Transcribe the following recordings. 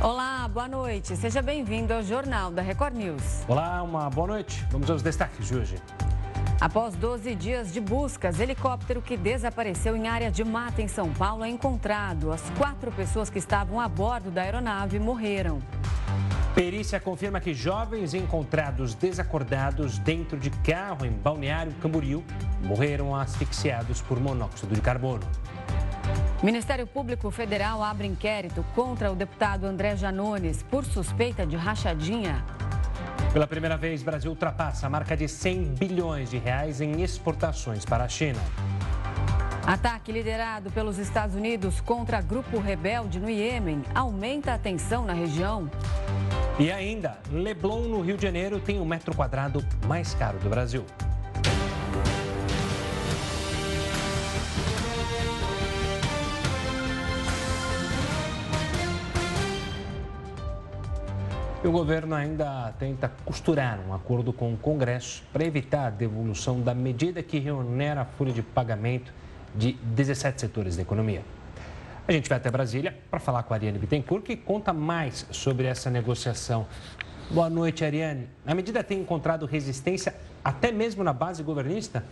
Olá, boa noite. Seja bem-vindo ao Jornal da Record News. Olá, uma boa noite. Vamos aos destaques de hoje. Após 12 dias de buscas, helicóptero que desapareceu em área de mata em São Paulo é encontrado. As quatro pessoas que estavam a bordo da aeronave morreram. Perícia confirma que jovens encontrados desacordados dentro de carro em Balneário Camboriú morreram asfixiados por monóxido de carbono. Ministério Público Federal abre inquérito contra o deputado André Janones por suspeita de rachadinha. Pela primeira vez, Brasil ultrapassa a marca de 100 bilhões de reais em exportações para a China. Ataque liderado pelos Estados Unidos contra grupo rebelde no Iêmen aumenta a tensão na região. E ainda, Leblon, no Rio de Janeiro, tem o metro quadrado mais caro do Brasil. E o governo ainda tenta costurar um acordo com o Congresso para evitar a devolução da medida que reonera a folha de pagamento de 17 setores da economia. A gente vai até Brasília para falar com a Ariane Bittencourt, que conta mais sobre essa negociação. Boa noite, Ariane. A medida tem encontrado resistência até mesmo na base governista?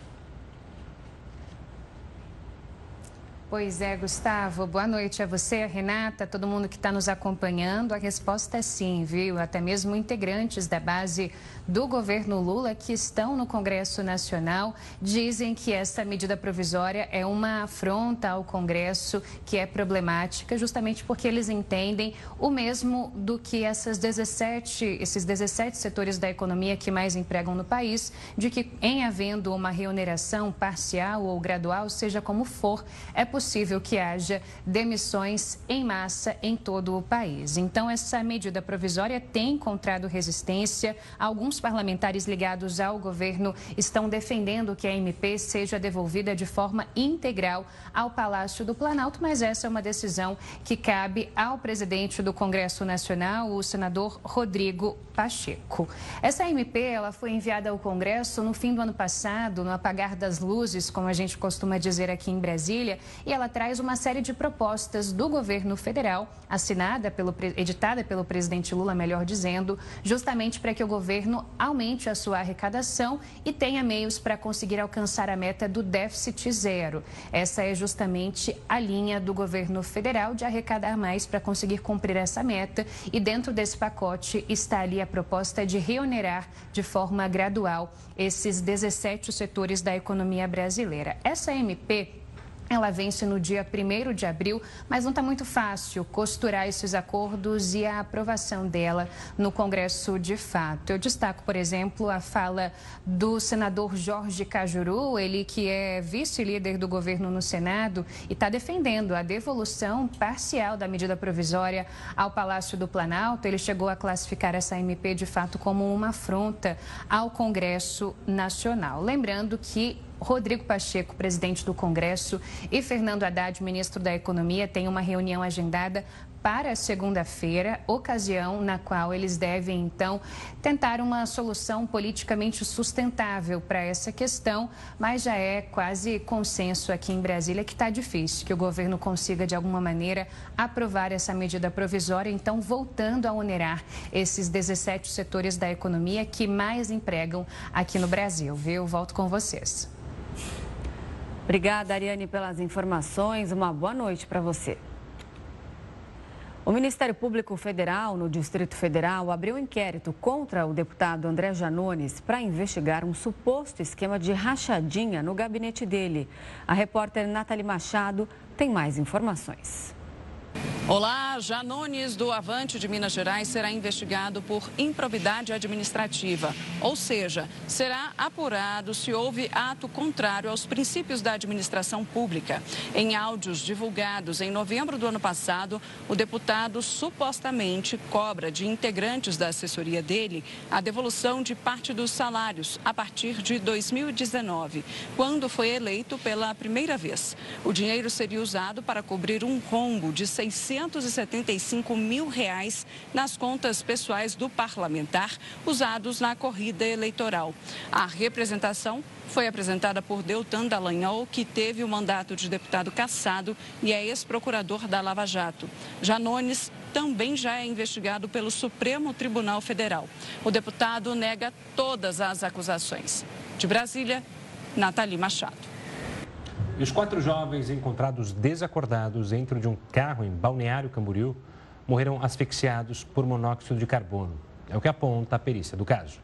Pois é, Gustavo. Boa noite a você, a Renata, a todo mundo que está nos acompanhando. A resposta é sim, viu? Até mesmo integrantes da base do governo Lula que estão no Congresso Nacional dizem que essa medida provisória é uma afronta ao Congresso que é problemática, justamente porque eles entendem o mesmo do que essas 17, esses 17 setores da economia que mais empregam no país, de que em havendo uma reoneração parcial ou gradual, seja como for, é possível que haja demissões em massa em todo o país. Então, essa medida provisória tem encontrado resistência. Alguns parlamentares ligados ao governo estão defendendo que a MP seja devolvida de forma integral ao Palácio do Planalto, mas essa é uma decisão que cabe ao presidente do Congresso Nacional, o senador Rodrigo Pacheco. Essa MP ela foi enviada ao Congresso no fim do ano passado, no apagar das luzes, como a gente costuma dizer aqui em Brasília, e ela traz uma série de propostas do governo federal, assinada pelo editada pelo presidente Lula, melhor dizendo, justamente para que o governo aumente a sua arrecadação e tenha meios para conseguir alcançar a meta do déficit zero. Essa é justamente a linha do governo federal de arrecadar mais para conseguir cumprir essa meta e dentro desse pacote está ali a proposta de reonerar de forma gradual esses 17 setores da economia brasileira. Essa MP ela vence no dia 1 de abril, mas não está muito fácil costurar esses acordos e a aprovação dela no Congresso de fato. Eu destaco, por exemplo, a fala do senador Jorge Cajuru, ele que é vice-líder do governo no Senado e está defendendo a devolução parcial da medida provisória ao Palácio do Planalto. Ele chegou a classificar essa MP de fato como uma afronta ao Congresso Nacional. Lembrando que Rodrigo Pacheco, presidente do Congresso, e Fernando Haddad, ministro da Economia, têm uma reunião agendada para segunda-feira, ocasião na qual eles devem, então, tentar uma solução politicamente sustentável para essa questão, mas já é quase consenso aqui em Brasília que está difícil que o governo consiga, de alguma maneira, aprovar essa medida provisória, então, voltando a onerar esses 17 setores da economia que mais empregam aqui no Brasil, viu? Volto com vocês. Obrigada, Ariane, pelas informações. Uma boa noite para você. O Ministério Público Federal, no Distrito Federal, abriu um inquérito contra o deputado André Janones para investigar um suposto esquema de rachadinha no gabinete dele. A repórter Nathalie Machado tem mais informações. Olá, Janones do Avante de Minas Gerais será investigado por improbidade administrativa, ou seja, será apurado se houve ato contrário aos princípios da administração pública. Em áudios divulgados em novembro do ano passado, o deputado supostamente cobra de integrantes da assessoria dele a devolução de parte dos salários a partir de 2019, quando foi eleito pela primeira vez. O dinheiro seria usado para cobrir um rombo de 600 275 mil reais nas contas pessoais do parlamentar usados na corrida eleitoral. A representação foi apresentada por Deltan Dallagnol, que teve o mandato de deputado cassado e é ex-procurador da Lava Jato. Janones também já é investigado pelo Supremo Tribunal Federal. O deputado nega todas as acusações. De Brasília, Nathalie Machado. E os quatro jovens encontrados desacordados dentro de um carro em Balneário Camboriú morreram asfixiados por monóxido de carbono. É o que aponta a perícia do caso.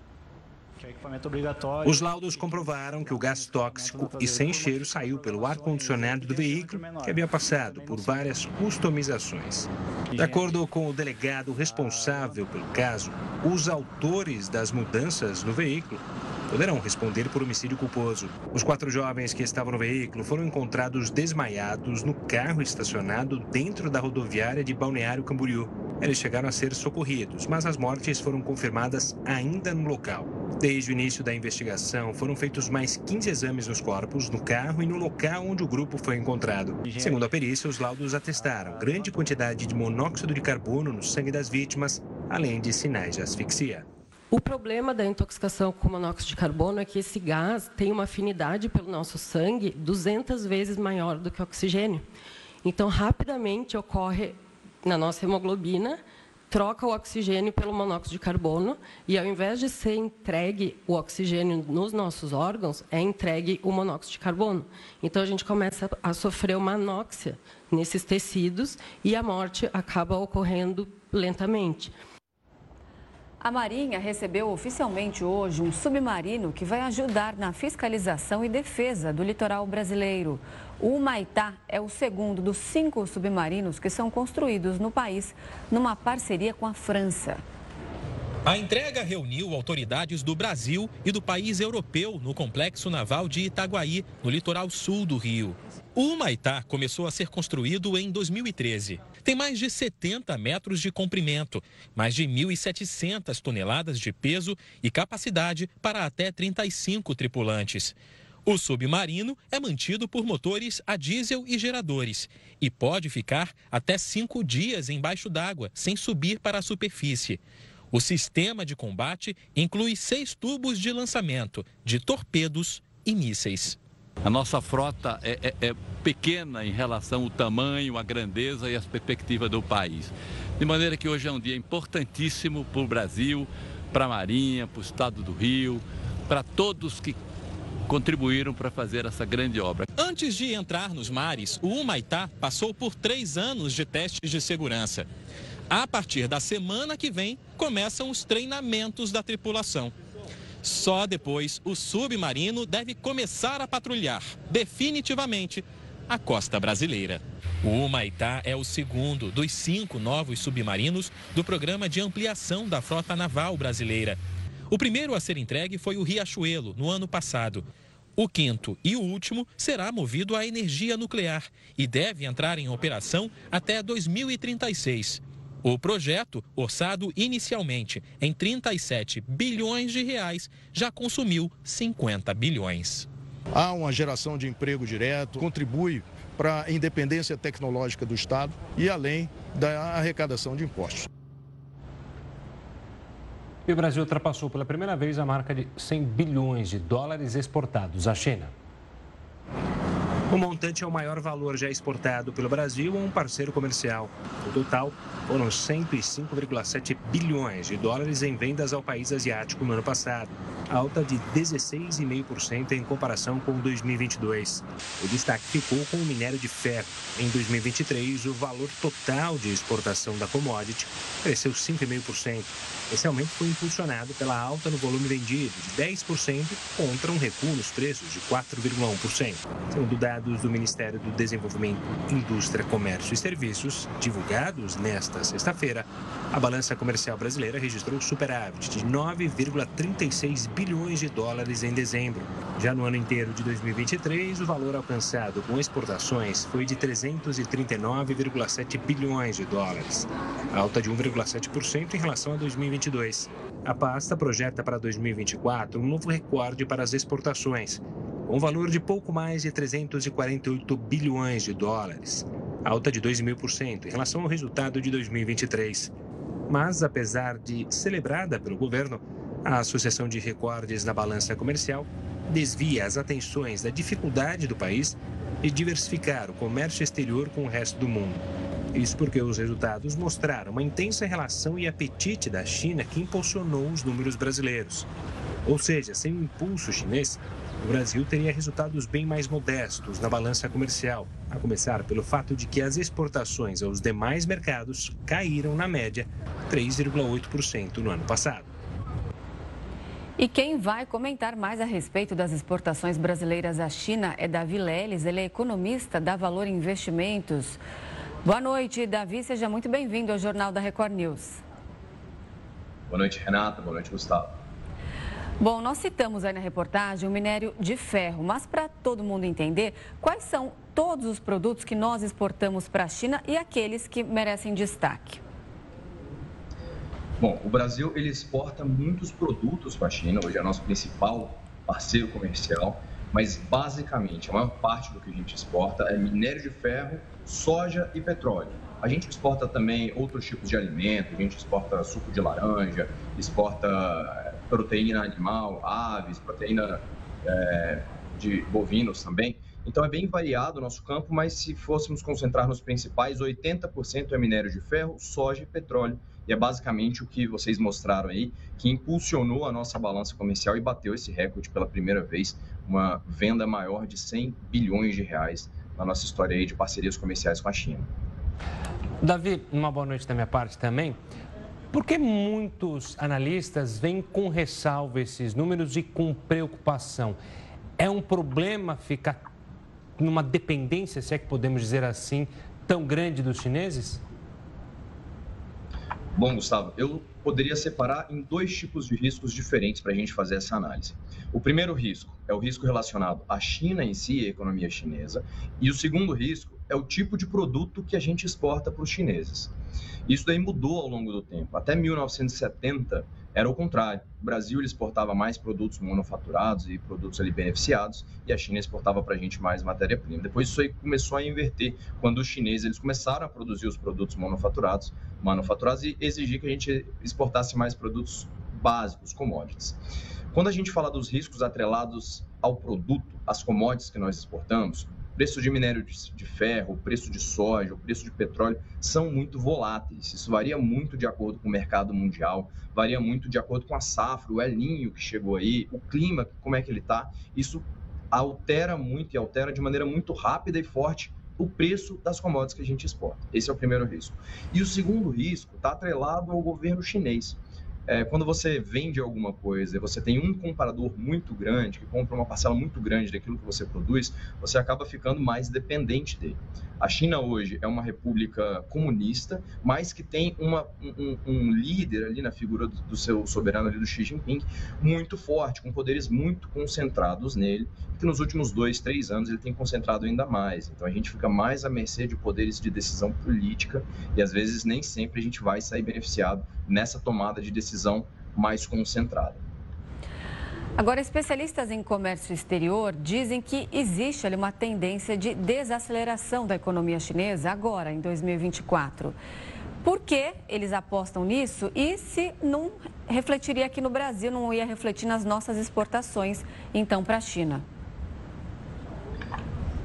Os laudos comprovaram que o gás tóxico e sem cheiro saiu pelo ar-condicionado do veículo, que havia passado por várias customizações. De acordo com o delegado responsável pelo caso, os autores das mudanças no veículo poderão responder por homicídio culposo. Os quatro jovens que estavam no veículo foram encontrados desmaiados no carro estacionado dentro da rodoviária de Balneário Camboriú. Eles chegaram a ser socorridos, mas as mortes foram confirmadas ainda no local. Desde o início da investigação, foram feitos mais 15 exames nos corpos, no carro e no local onde o grupo foi encontrado. Segundo a perícia, os laudos atestaram grande quantidade de monóxido de carbono no sangue das vítimas, além de sinais de asfixia. O problema da intoxicação com monóxido de carbono é que esse gás tem uma afinidade pelo nosso sangue 200 vezes maior do que o oxigênio. Então, rapidamente ocorre na nossa hemoglobina, troca o oxigênio pelo monóxido de carbono e, ao invés de ser entregue o oxigênio nos nossos órgãos, é entregue o monóxido de carbono. Então, a gente começa a sofrer uma anóxia nesses tecidos e a morte acaba ocorrendo lentamente. A Marinha recebeu oficialmente hoje um submarino que vai ajudar na fiscalização e defesa do litoral brasileiro. O Maitá é o segundo dos cinco submarinos que são construídos no país, numa parceria com a França. A entrega reuniu autoridades do Brasil e do país europeu no complexo naval de Itaguaí, no litoral sul do Rio. O Maitá começou a ser construído em 2013. Tem mais de 70 metros de comprimento, mais de 1.700 toneladas de peso e capacidade para até 35 tripulantes. O submarino é mantido por motores a diesel e geradores e pode ficar até cinco dias embaixo d'água, sem subir para a superfície. O sistema de combate inclui seis tubos de lançamento de torpedos e mísseis. A nossa frota é, é, é, pequena em relação ao tamanho, à grandeza e às perspectivas do país. De maneira que hoje é um dia importantíssimo para o Brasil, para a Marinha, para o Estado do Rio, para todos que contribuíram para fazer essa grande obra. Antes de entrar nos mares, o Humaitá passou por três anos de testes de segurança. A partir da semana que vem, começam os treinamentos da tripulação. Só depois o submarino deve começar a patrulhar definitivamente a costa brasileira. O Humaitá é o segundo dos cinco novos submarinos do programa de ampliação da frota naval brasileira. O primeiro a ser entregue foi o Riachuelo, no ano passado. O quinto e o último será movido a energia nuclear e deve entrar em operação até 2036. O projeto, orçado inicialmente em 37 bilhões de reais, já consumiu 50 bilhões. Há uma geração de emprego direto, contribui para a independência tecnológica do Estado e além da arrecadação de impostos. E o Brasil ultrapassou pela primeira vez a marca de 100 bilhões de dólares exportados à China. O montante é o maior valor já exportado pelo Brasil a um parceiro comercial. O total foram 105,7 bilhões de dólares em vendas ao país asiático no ano passado, alta de 16,5% em comparação com 2022. O destaque ficou com o minério de ferro. Em 2023, o valor total de exportação da commodity cresceu 5,5%. Esse aumento foi impulsionado pela alta no volume vendido, de 10%, contra um recuo nos preços de 4,1%. Segundo dados do Ministério do Desenvolvimento, Indústria, Comércio e Serviços, divulgados nesta sexta-feira, a balança comercial brasileira registrou superávit de 9,36 bilhões de dólares em dezembro. Já no ano inteiro de 2023, o valor alcançado com exportações foi de 339,7 bilhões de dólares, alta de 1,7% em relação a 2023. 2022. A pasta projeta para 2024 um novo recorde para as exportações, com um valor de pouco mais de 348 bilhões de dólares, alta de 2,5% em relação ao resultado de 2023. Mas, apesar de celebrada pelo governo, a Associação de Recordes na Balança Comercial desvia as atenções da dificuldade do país de diversificar o comércio exterior com o resto do mundo. Isso porque os resultados mostraram uma intensa relação e apetite da China que impulsionou os números brasileiros. Ou seja, sem o impulso chinês, o Brasil teria resultados bem mais modestos na balança comercial, a começar pelo fato de que as exportações aos demais mercados caíram na média 3,8% no ano passado. E quem vai comentar mais a respeito das exportações brasileiras à China é Davi Leles, ele é economista da Valor Investimentos. Boa noite, Davi, seja muito bem-vindo ao Jornal da Record News. Boa noite, Renata, boa noite, Gustavo. Bom, nós citamos aí na reportagem o minério de ferro, mas para todo mundo entender, quais são todos os produtos que nós exportamos para a China e aqueles que merecem destaque? Bom, o Brasil ele exporta muitos produtos para a China, hoje é nosso principal parceiro comercial, mas basicamente a maior parte do que a gente exporta é minério de ferro, soja e petróleo. A gente exporta também outros tipos de alimento, a gente exporta suco de laranja, exporta eh, proteína animal, aves, proteína é, de bovinos também. Então é bem variado o nosso campo, mas se fôssemos concentrar nos principais, 80% é minério de ferro, soja e petróleo. E é basicamente o que vocês mostraram aí, que impulsionou a nossa balança comercial e bateu esse recorde pela primeira vez, uma venda maior de 100 bilhões de reais na nossa história aí de parcerias comerciais com a China. Davi, uma boa noite da minha parte também. Por que muitos analistas vêm com ressalva esses números e com preocupação? É um problema ficar numa dependência, se é que podemos dizer assim, tão grande dos chineses? Bom, Gustavo, eu poderia separar em dois tipos de riscos diferentes para a gente fazer essa análise. O primeiro risco é o risco relacionado à China em si, a economia chinesa, e o segundo risco é o tipo de produto que a gente exporta para os chineses. Isso daí mudou ao longo do tempo. Até 1970, era o contrário. O Brasil exportava mais produtos manufaturados e produtos ali beneficiados e a China exportava para a gente mais matéria-prima. Depois isso aí começou a inverter quando os chineses eles começaram a produzir os produtos manufaturados, manufaturados e exigir que a gente exportasse mais produtos básicos, commodities. Quando a gente fala dos riscos atrelados ao produto, às commodities que nós exportamos, preço de minério de, ferro, o preço de soja, o preço de petróleo são muito voláteis. Isso varia muito de acordo com o mercado mundial, varia muito de acordo com a safra, o El Ninho que chegou aí, o clima, como é que ele está. Isso altera muito e altera de maneira muito rápida e forte o preço das commodities que a gente exporta. Esse é o primeiro risco. E o segundo risco está atrelado ao governo chinês é, quando você vende alguma coisa você tem um comprador muito grande, que compra uma parcela muito grande daquilo que você produz, você acaba ficando mais dependente dele. A China hoje é uma república comunista, mas que tem uma, um, um, líder ali na figura do, do, seu soberano ali, do Xi Jinping, muito forte, com poderes muito concentrados nele, que nos últimos dois, três anos ele tem concentrado ainda mais. Então a gente fica mais à mercê de poderes de decisão política e às vezes nem sempre a gente vai sair beneficiado nessa tomada de decisão mais concentrada. Agora, especialistas em comércio exterior dizem que existe ali uma tendência de desaceleração da economia chinesa agora, em 2024. Por que eles apostam nisso e se não refletiria aqui no Brasil, não ia refletir nas nossas exportações, então, para a China?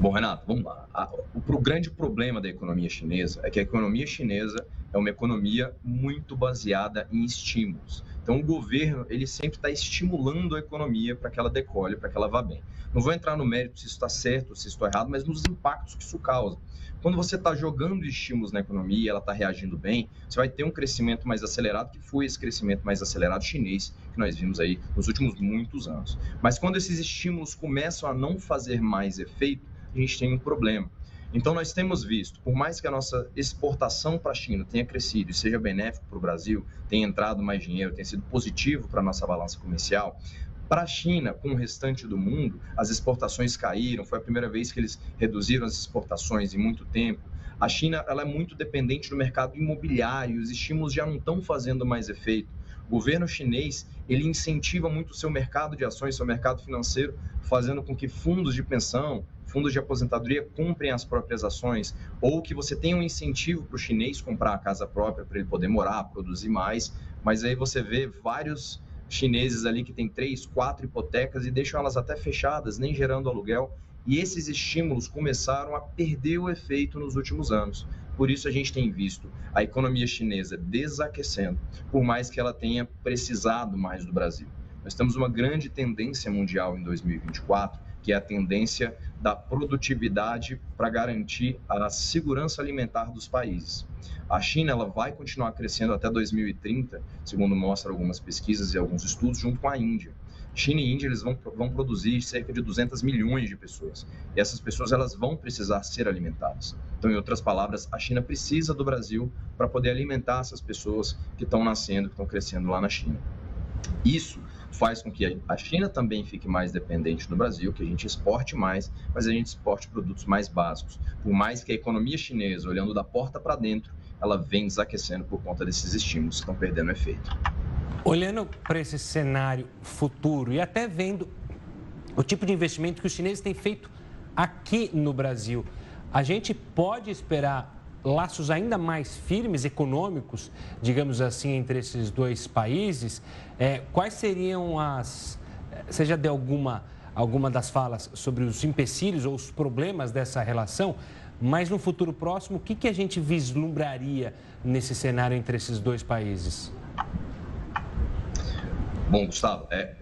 Bom, Renato, vamos lá. O grande problema da economia chinesa é que a economia chinesa é uma economia muito baseada em estímulos. Então, o governo ele sempre está estimulando a economia para que ela decole, para que ela vá bem. Não vou entrar no mérito se isso está certo se isso está errado, mas nos impactos que isso causa. Quando você está jogando estímulos na economia ela está reagindo bem, você vai ter um crescimento mais acelerado, que foi esse crescimento mais acelerado chinês que nós vimos aí nos últimos muitos anos. Mas quando esses estímulos começam a não fazer mais efeito, a gente tem um problema. Então, nós temos visto, por mais que a nossa exportação para a China tenha crescido e seja benéfico para o Brasil, tenha entrado mais dinheiro, tenha sido positivo para a nossa balança comercial, para a China, com o restante do mundo, as exportações caíram, foi a primeira vez que eles reduziram as exportações em muito tempo. A China ela é muito dependente do mercado imobiliário, os estímulos já não estão fazendo mais efeito. O governo chinês ele incentiva muito o seu mercado de ações, seu mercado financeiro, fazendo com que fundos de pensão, fundos de aposentadoria comprem as próprias ações, ou que você tenha um incentivo para o chinês comprar a casa própria para ele poder morar, produzir mais, mas aí você vê vários chineses ali que têm três, quatro hipotecas e deixam elas até fechadas, nem gerando aluguel, e esses estímulos começaram a perder o efeito nos últimos anos. Por isso a gente tem visto a economia chinesa desaquecendo, por mais que ela tenha precisado mais do Brasil. Nós temos uma grande tendência mundial em 2024, que é a tendência da produtividade para garantir a segurança alimentar dos países. A China ela vai continuar crescendo até 2030, segundo mostram algumas pesquisas e alguns estudos, junto com a Índia. China e Índia eles vão, vão produzir cerca de 200 milhões de pessoas. E essas pessoas elas vão precisar ser alimentadas. Então, em outras palavras, a China precisa do Brasil para poder alimentar essas pessoas que estão nascendo, que estão crescendo lá na China. Isso faz com que a China também fique mais dependente do Brasil, que a gente exporte mais, mas a gente exporte produtos mais básicos. Por mais que a economia chinesa, olhando da porta para dentro, ela vem desaquecendo por conta desses estímulos que estão perdendo efeito. Olhando para esse cenário futuro e até vendo o tipo de investimento que os chineses têm feito aqui no Brasil, a gente pode esperar laços ainda mais firmes, econômicos, digamos assim, entre esses dois países? É, quais seriam as. Seja de alguma, alguma das falas sobre os empecilhos ou os problemas dessa relação, mas no futuro próximo, o que, que a gente vislumbraria nesse cenário entre esses dois países? Bom, Gustavo, é,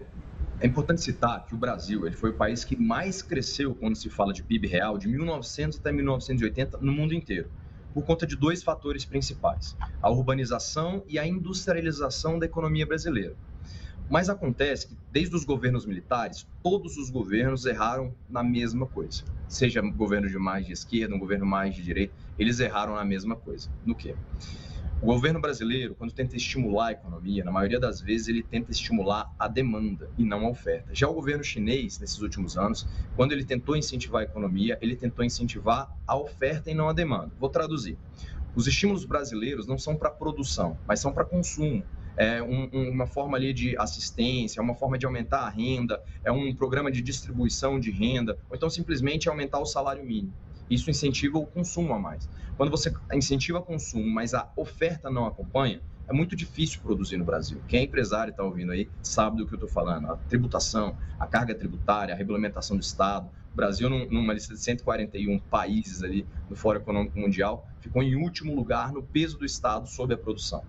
é importante citar que o Brasil ele foi o país que mais cresceu quando se fala de PIB real de 1900 até 1980 no mundo inteiro, por conta de dois fatores principais: a urbanização e a industrialização da economia brasileira. Mas acontece que, desde os governos militares, todos os governos erraram na mesma coisa. Seja um governo de mais de esquerda, um governo mais de direita, eles erraram na mesma coisa. No quê? O governo brasileiro, quando tenta estimular a economia, na maioria das vezes ele tenta estimular a demanda e não a oferta. Já o governo chinês, nesses últimos anos, quando ele tentou incentivar a economia, ele tentou incentivar a oferta e não a demanda. Vou traduzir. Os estímulos brasileiros não são para produção, mas são para consumo. É um, uma forma ali de assistência, é uma forma de aumentar a renda, é um programa de distribuição de renda, ou então simplesmente aumentar o salário mínimo. Isso incentiva o consumo a mais. Quando você incentiva o consumo, mas a oferta não acompanha, é muito difícil produzir no Brasil. Quem é empresário está ouvindo aí sabe do que eu estou falando. A tributação, a carga tributária, a regulamentação do Estado. O Brasil, numa lista de 141 países ali no Fórum Econômico Mundial, ficou em último lugar no peso do Estado sobre a produção.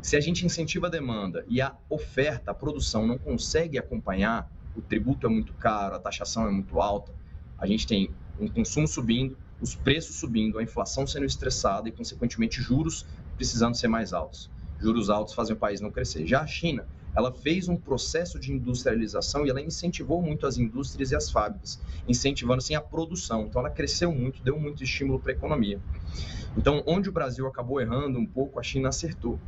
Se a gente incentiva a demanda e a oferta, a produção não consegue acompanhar, o tributo é muito caro, a taxação é muito alta, a gente tem um consumo subindo, os preços subindo, a inflação sendo estressada e, consequentemente, juros precisando ser mais altos. Juros altos fazem o país não crescer. Já a China, ela fez um processo de industrialização e ela incentivou muito as indústrias e as fábricas, incentivando assim a produção. Então ela cresceu muito, deu muito estímulo para a economia. Então, onde o Brasil acabou errando um pouco, a China acertou.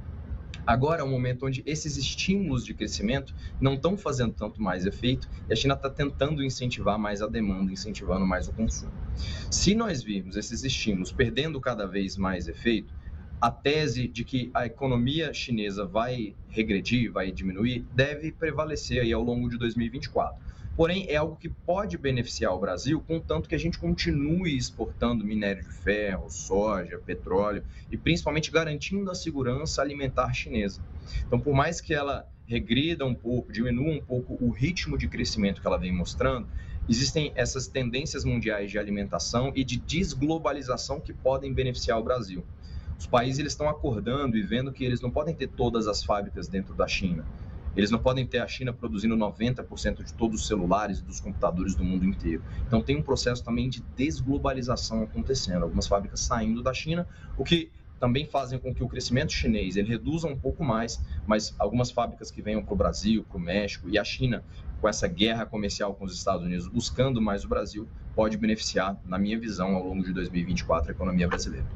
Agora é um momento onde esses estímulos de crescimento não estão fazendo tanto mais efeito e a China está tentando incentivar mais a demanda, incentivando mais o consumo. Se nós virmos esses estímulos perdendo cada vez mais efeito, a tese de que a economia chinesa vai regredir, vai diminuir, deve prevalecer aí ao longo de 2024. Porém, é algo que pode beneficiar o Brasil, contanto que a gente continue exportando minério de ferro, soja, petróleo e principalmente garantindo a segurança alimentar chinesa. Então, por mais que ela regrida um pouco, diminua um pouco o ritmo de crescimento que ela vem mostrando, existem essas tendências mundiais de alimentação e de desglobalização que podem beneficiar o Brasil. Os países eles estão acordando e vendo que eles não podem ter todas as fábricas dentro da China. Eles não podem ter a China produzindo 90% de todos os celulares e dos computadores do mundo inteiro. Então tem um processo também de desglobalização acontecendo. Algumas fábricas saindo da China, o que também fazem com que o crescimento chinês ele reduza um pouco mais, mas algumas fábricas que venham para o Brasil, para o México e a China, com essa guerra comercial com os Estados Unidos, buscando mais o Brasil, pode beneficiar, na minha visão, ao longo de 2024, a economia brasileira.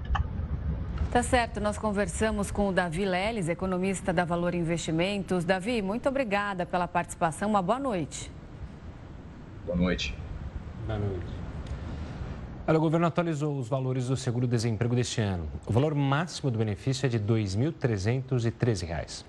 Tá certo, nós conversamos com o Davi Leles, economista da Valor Investimentos. Davi, muito obrigada pela participação, uma boa noite. Boa noite. Boa noite. Olha, o governo atualizou os valores do seguro-desemprego deste ano. O valor máximo do benefício é de R$ 2.313.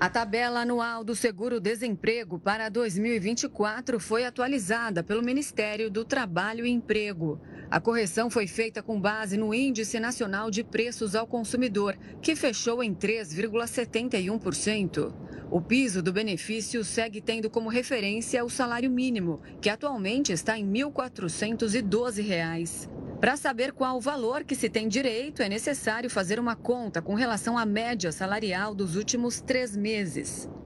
A tabela anual do seguro-desemprego para 2024 foi atualizada pelo Ministério do Trabalho e Emprego. A correção foi feita com base no Índice Nacional de Preços ao Consumidor, que fechou em 3,71%. O piso do benefício segue tendo como referência o salário mínimo, que atualmente está em R$ 1.412. Para saber qual o valor que se tem direito, é necessário fazer uma conta com relação à média salarial dos últimos três meses.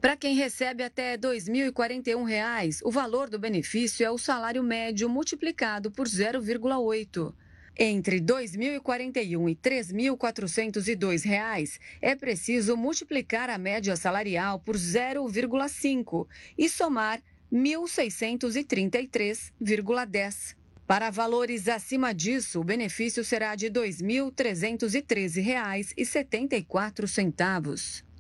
Para quem recebe até R$ 2.041, o valor do benefício é o salário médio multiplicado por 0,8. Entre R$ 2.041 e R$ 3.402 é preciso multiplicar a média salarial por 0,5 e somar R$ 1.633,10. Para valores acima disso, o benefício será de R$ 2.313,74.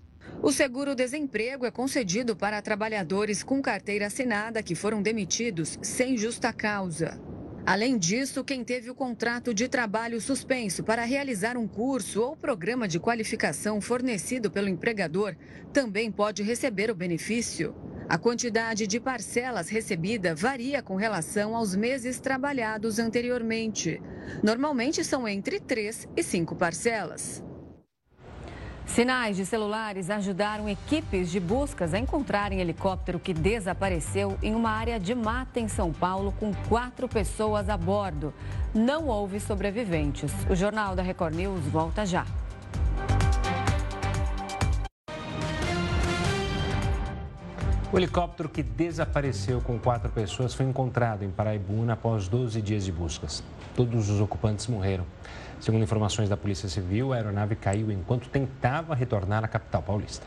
O seguro-desemprego é concedido para trabalhadores com carteira assinada que foram demitidos sem justa causa. Além disso, quem teve o contrato de trabalho suspenso para realizar um curso ou programa de qualificação fornecido pelo empregador também pode receber o benefício. A quantidade de parcelas recebida varia com relação aos meses trabalhados anteriormente. Normalmente são entre três e cinco parcelas. Sinais de celulares ajudaram equipes de buscas a encontrarem helicóptero que desapareceu em uma área de mata em São Paulo com quatro pessoas a bordo. Não houve sobreviventes. O Jornal da Record News volta já. O helicóptero que desapareceu com quatro pessoas foi encontrado em Paraibuna após 12 dias de buscas. Todos os ocupantes morreram. Segundo informações da Polícia Civil, a aeronave caiu enquanto tentava retornar à capital paulista.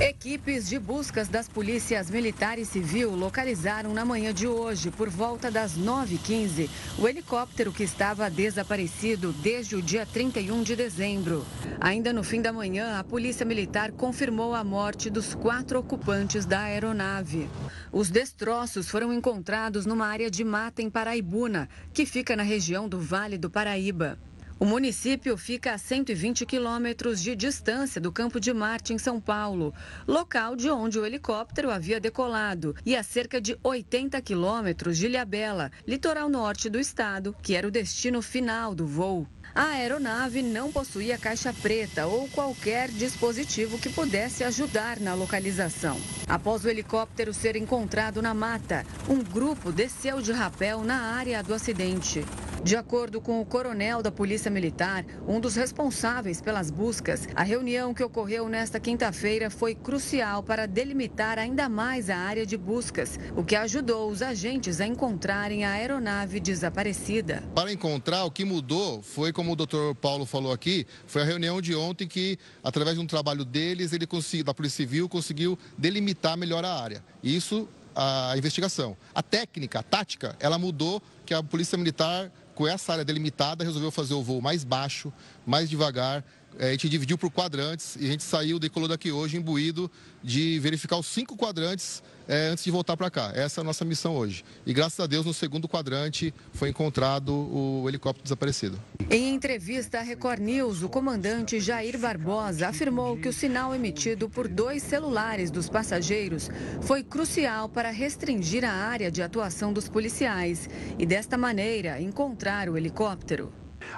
Equipes de buscas das polícias militar e civil localizaram na manhã de hoje, por volta das 9h15, o helicóptero que estava desaparecido desde o dia 31 de dezembro. Ainda no fim da manhã, a Polícia Militar confirmou a morte dos quatro ocupantes da aeronave. Os destroços foram encontrados numa área de mata em Paraibuna, que fica na região do Vale do Paraíba. O município fica a 120 quilômetros de distância do Campo de Marte, em São Paulo, local de onde o helicóptero havia decolado, e a cerca de 80 quilômetros de Ilhabela, litoral norte do estado, que era o destino final do voo. A aeronave não possuía caixa preta ou qualquer dispositivo que pudesse ajudar na localização. Após o helicóptero ser encontrado na mata, um grupo desceu de rapel na área do acidente. De acordo com o coronel da Polícia Militar, um dos responsáveis pelas buscas, a reunião que ocorreu nesta quinta-feira foi crucial para delimitar ainda mais a área de buscas, o que ajudou os agentes a encontrarem a aeronave desaparecida. Para encontrar, o que mudou foi, como o doutor Paulo falou aqui, foi a reunião de ontem que, através de um trabalho deles, ele da Polícia Civil, conseguiu delimitar melhor a área. Isso a investigação. A técnica, a tática, ela mudou que a Polícia Militar com essa área delimitada, resolveu fazer o voo mais baixo, mais devagar. É, a gente dividiu por quadrantes e a gente saiu, decolou daqui hoje imbuído de verificar os cinco quadrantes é, antes de voltar para cá. Essa é a nossa missão hoje. E graças a Deus, no segundo quadrante foi encontrado o helicóptero desaparecido. Em entrevista à Record News, o comandante Jair Barbosa afirmou que o sinal emitido por dois celulares dos passageiros foi crucial para restringir a área de atuação dos policiais e, desta maneira, encontrar o helicóptero.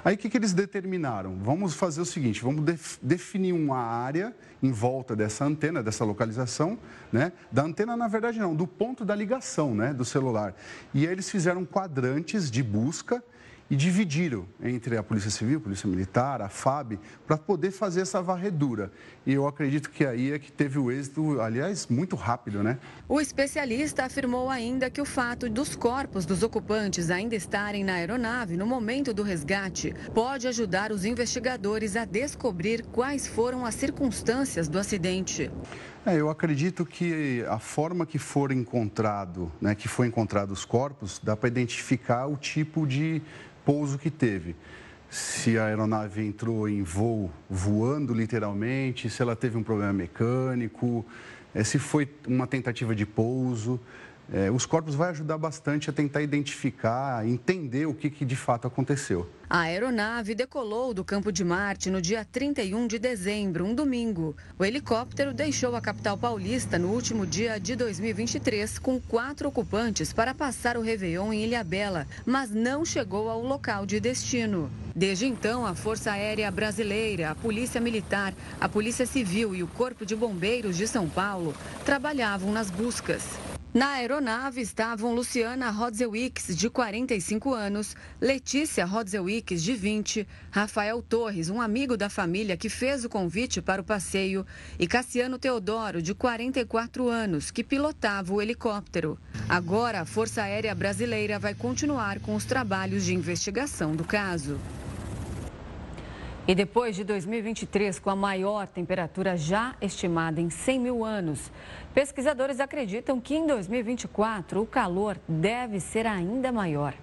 Aí o que, que eles determinaram? Vamos fazer o seguinte, vamos def definir uma área em volta dessa antena, dessa localização, né? Da antena, na verdade, não, do ponto da ligação, né? Do celular. E aí eles fizeram quadrantes de busca e dividiram entre a Polícia Civil, a Polícia Militar, a FAB, para poder fazer essa varredura. E eu acredito que aí é que teve o êxito, aliás, muito rápido, né? O especialista afirmou ainda que o fato dos corpos dos ocupantes ainda estarem na aeronave no momento do resgate pode ajudar os investigadores a descobrir quais foram as circunstâncias do acidente. É, eu acredito que a forma que for encontrado, né, que foi encontrado os corpos, dá para identificar o tipo de pouso que teve. Se a aeronave entrou em voo voando literalmente, se ela teve um problema mecânico, eh, se foi uma tentativa de pouso. É, os corpos vai ajudar bastante a tentar identificar, entender o que, que de fato aconteceu. A aeronave decolou do campo de Marte no dia 31 de dezembro, um domingo. O helicóptero deixou a capital paulista no último dia de 2023 com quatro ocupantes para passar o Réveillon em Ilhabela, mas não chegou ao local de destino. Desde então, a Força Aérea Brasileira, a Polícia Militar, a Polícia Civil e o Corpo de Bombeiros de São Paulo trabalhavam nas buscas. Na aeronave estavam Luciana Rodzewicz, de 45 anos, Letícia Rodzewicz, de 20, Rafael Torres, um amigo da família que fez o convite para o passeio, e Cassiano Teodoro, de 44 anos, que pilotava o helicóptero. Agora, a Força Aérea Brasileira vai continuar com os trabalhos de investigação do caso. E depois de 2023, com a maior temperatura já estimada em 100 mil anos, pesquisadores acreditam que em 2024 o calor deve ser ainda maior.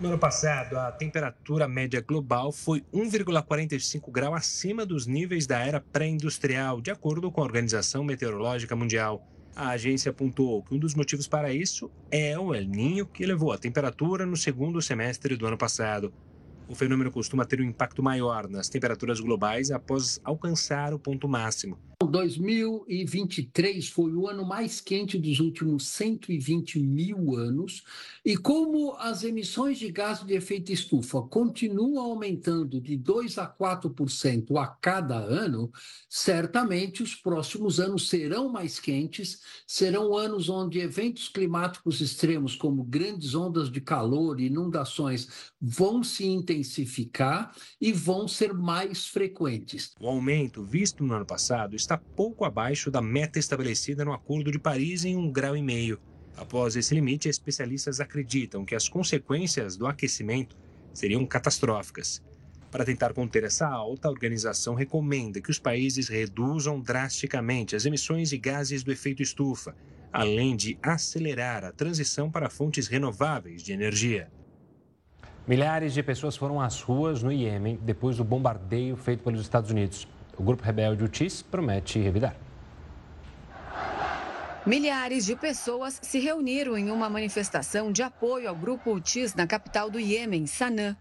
No ano passado, a temperatura média global foi 1,45 grau acima dos níveis da era pré-industrial, de acordo com a Organização Meteorológica Mundial. A agência apontou que um dos motivos para isso é o El Ninho, que levou a temperatura no segundo semestre do ano passado. O fenômeno costuma ter um impacto maior nas temperaturas globais após alcançar o ponto máximo. 2023 foi o ano mais quente dos últimos 120 mil anos, e como as emissões de gás de efeito estufa continuam aumentando de 2 a 4% a cada ano, certamente os próximos anos serão mais quentes, serão anos onde eventos climáticos extremos, como grandes ondas de calor e inundações, vão se intensificar e vão ser mais frequentes. O aumento visto no ano passado está está pouco abaixo da meta estabelecida no Acordo de Paris em um grau e meio. Após esse limite, especialistas acreditam que as consequências do aquecimento seriam catastróficas. Para tentar conter essa alta, a organização recomenda que os países reduzam drasticamente as emissões de gases do efeito estufa, além de acelerar a transição para fontes renováveis de energia. Milhares de pessoas foram às ruas no Iêmen depois do bombardeio feito pelos Estados Unidos. O grupo rebelde Utis promete revidar. Milhares de pessoas se reuniram em uma manifestação de apoio ao grupo Utis na capital do Iêmen, Sanã.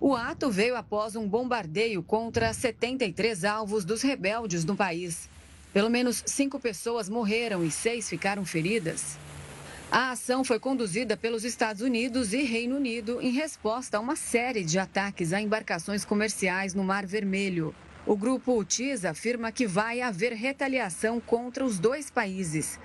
O ato veio após um bombardeio contra 73 alvos dos rebeldes no país. Pelo menos cinco pessoas morreram e seis ficaram feridas. A ação foi conduzida pelos Estados Unidos e Reino Unido em resposta a uma série de ataques a embarcações comerciais no Mar Vermelho. O grupo UTIS afirma que vai haver retaliação contra os dois países.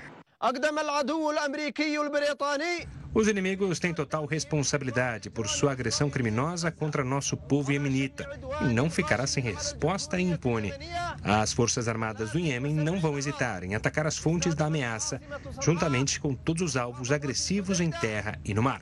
Os inimigos têm total responsabilidade por sua agressão criminosa contra nosso povo iemenita e não ficará sem resposta e impune. As Forças Armadas do Iêmen não vão hesitar em atacar as fontes da ameaça, juntamente com todos os alvos agressivos em terra e no mar.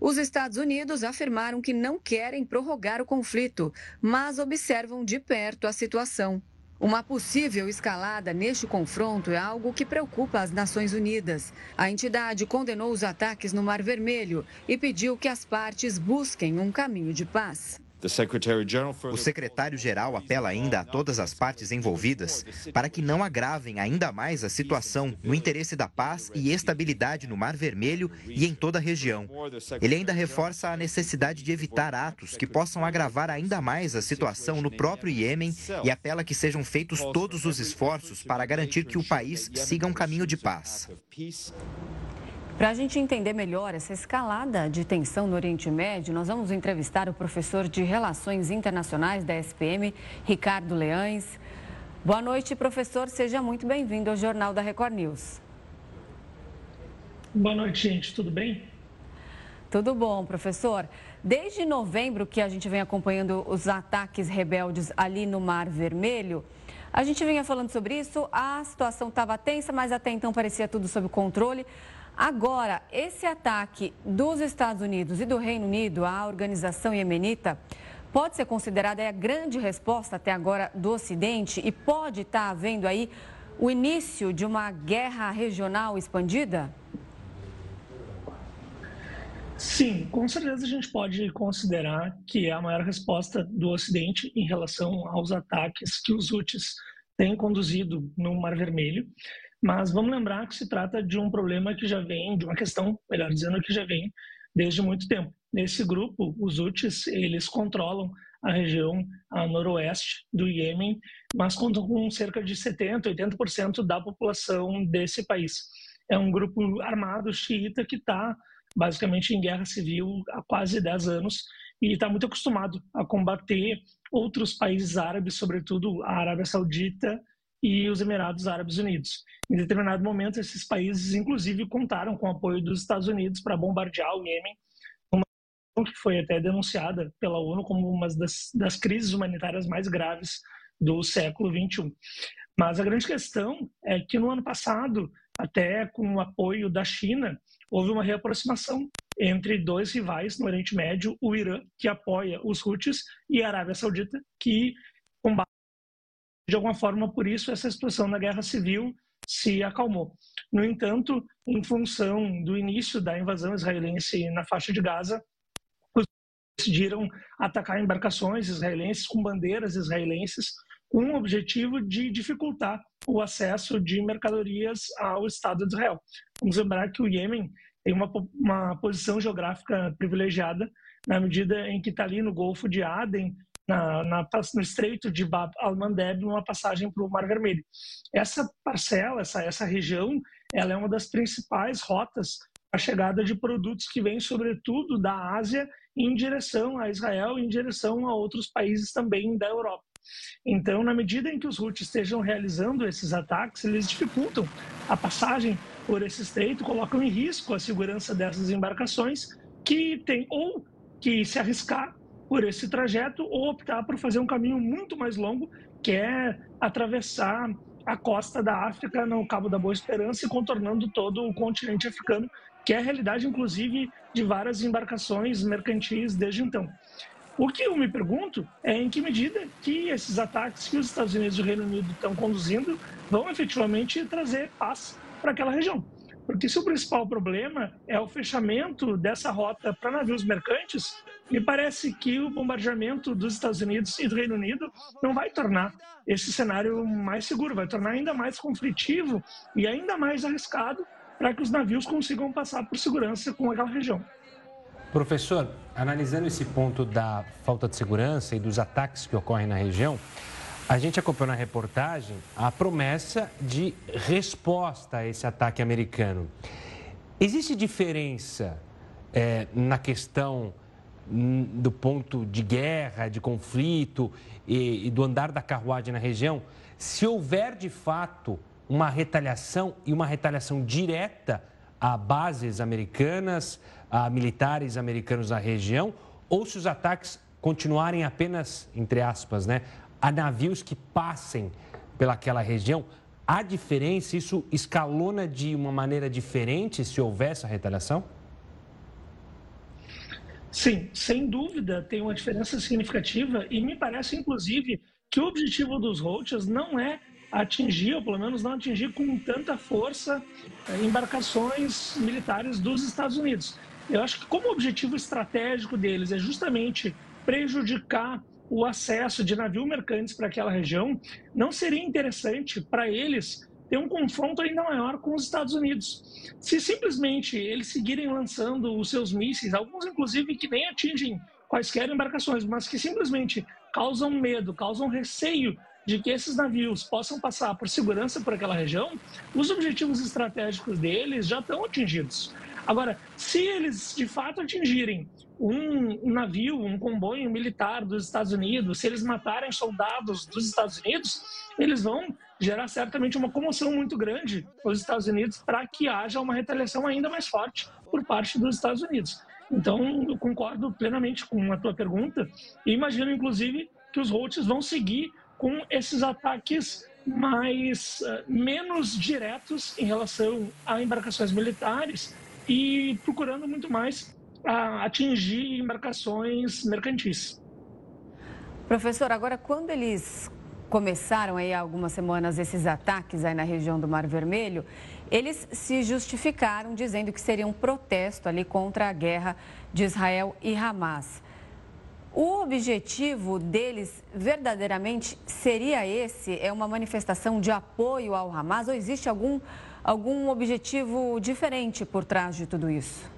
Os Estados Unidos afirmaram que não querem prorrogar o conflito, mas observam de perto a situação. Uma possível escalada neste confronto é algo que preocupa as Nações Unidas. A entidade condenou os ataques no Mar Vermelho e pediu que as partes busquem um caminho de paz. O secretário-geral apela ainda a todas as partes envolvidas para que não agravem ainda mais a situação no interesse da paz e estabilidade no Mar Vermelho e em toda a região. Ele ainda reforça a necessidade de evitar atos que possam agravar ainda mais a situação no próprio Iêmen e apela que sejam feitos todos os esforços para garantir que o país siga um caminho de paz. Para a gente entender melhor essa escalada de tensão no Oriente Médio, nós vamos entrevistar o professor de Relações Internacionais da SPM, Ricardo Leães. Boa noite, professor. Seja muito bem-vindo ao Jornal da Record News. Boa noite, gente. Tudo bem? Tudo bom, professor. Desde novembro que a gente vem acompanhando os ataques rebeldes ali no Mar Vermelho, a gente vinha falando sobre isso, a situação estava tensa, mas até então parecia tudo sob controle. Agora, esse ataque dos Estados Unidos e do Reino Unido à organização iemenita pode ser considerada a grande resposta até agora do Ocidente e pode estar havendo aí o início de uma guerra regional expandida? Sim, com certeza a gente pode considerar que é a maior resposta do Ocidente em relação aos ataques que os Houthis têm conduzido no Mar Vermelho. Mas vamos lembrar que se trata de um problema que já vem, de uma questão, melhor dizendo, que já vem desde muito tempo. Nesse grupo, os Houthis, eles controlam a região a noroeste do Iêmen, mas contam com cerca de 70%, 80% da população desse país. É um grupo armado xiita que está basicamente em guerra civil há quase 10 anos e está muito acostumado a combater outros países árabes, sobretudo a Arábia Saudita e os Emirados Árabes Unidos. Em determinado momento, esses países, inclusive, contaram com o apoio dos Estados Unidos para bombardear o Iêmen, uma que foi até denunciada pela ONU como uma das, das crises humanitárias mais graves do século XXI. Mas a grande questão é que no ano passado, até com o apoio da China, houve uma reaproximação entre dois rivais no Oriente Médio, o Irã, que apoia os Houthis, e a Arábia Saudita, que combate de alguma forma, por isso, essa situação na guerra civil se acalmou. No entanto, em função do início da invasão israelense na faixa de Gaza, decidiram atacar embarcações israelenses com bandeiras israelenses, com o objetivo de dificultar o acesso de mercadorias ao Estado de Israel. Vamos lembrar que o Iêmen tem uma, uma posição geográfica privilegiada, na medida em que está ali no Golfo de Aden, na, na, no Estreito de Bab al-Mandeb, uma passagem para o Mar Vermelho. Essa parcela, essa, essa região, ela é uma das principais rotas para a chegada de produtos que vêm, sobretudo, da Ásia em direção a Israel, em direção a outros países também da Europa. Então, na medida em que os Houthis estejam realizando esses ataques, eles dificultam a passagem por esse estreito, colocam em risco a segurança dessas embarcações que têm ou que se arriscar por esse trajeto ou optar por fazer um caminho muito mais longo, que é atravessar a costa da África no Cabo da Boa Esperança e contornando todo o continente africano, que é a realidade, inclusive, de várias embarcações mercantis desde então. O que eu me pergunto é em que medida que esses ataques que os Estados Unidos e o Reino Unido estão conduzindo vão efetivamente trazer paz para aquela região. Porque se o principal problema é o fechamento dessa rota para navios mercantes, me parece que o bombardeamento dos Estados Unidos e do Reino Unido não vai tornar esse cenário mais seguro, vai tornar ainda mais conflitivo e ainda mais arriscado para que os navios consigam passar por segurança com aquela região. Professor, analisando esse ponto da falta de segurança e dos ataques que ocorrem na região, a gente acompanhou na reportagem a promessa de resposta a esse ataque americano. Existe diferença é, na questão hum, do ponto de guerra, de conflito e, e do andar da carruagem na região? Se houver de fato uma retaliação e uma retaliação direta a bases americanas, a militares americanos na região, ou se os ataques continuarem apenas, entre aspas, né, a navios que passem pelaquela região, há diferença? Isso escalona de uma maneira diferente se houver essa retaliação? Sim, sem dúvida tem uma diferença significativa e me parece, inclusive, que o objetivo dos roaches não é atingir, ou pelo menos não atingir com tanta força, eh, embarcações militares dos Estados Unidos. Eu acho que como objetivo estratégico deles é justamente prejudicar o acesso de navios mercantes para aquela região, não seria interessante para eles ter um confronto ainda maior com os Estados Unidos. Se simplesmente eles seguirem lançando os seus mísseis, alguns inclusive que nem atingem quaisquer embarcações, mas que simplesmente causam medo, causam receio de que esses navios possam passar por segurança por aquela região, os objetivos estratégicos deles já estão atingidos. Agora, se eles de fato atingirem um, navio, um comboio militar dos Estados Unidos, se eles matarem soldados dos Estados Unidos, eles vão gerar certamente uma comoção muito grande nos Estados Unidos para que haja uma retaliação ainda mais forte por parte dos Estados Unidos. Então, eu concordo plenamente com a tua pergunta e imagino, inclusive, que os Houthis vão seguir com esses ataques mais uh, menos diretos em relação a embarcações militares e procurando muito mais atingir embarcações mercantis. Professor, agora quando eles começaram aí há algumas semanas esses ataques aí na região do Mar Vermelho, eles se justificaram dizendo que seria um protesto ali contra a guerra de Israel e Hamas. O objetivo deles verdadeiramente seria esse? É uma manifestação de apoio ao Hamas ou existe algum, algum objetivo diferente por trás de tudo isso?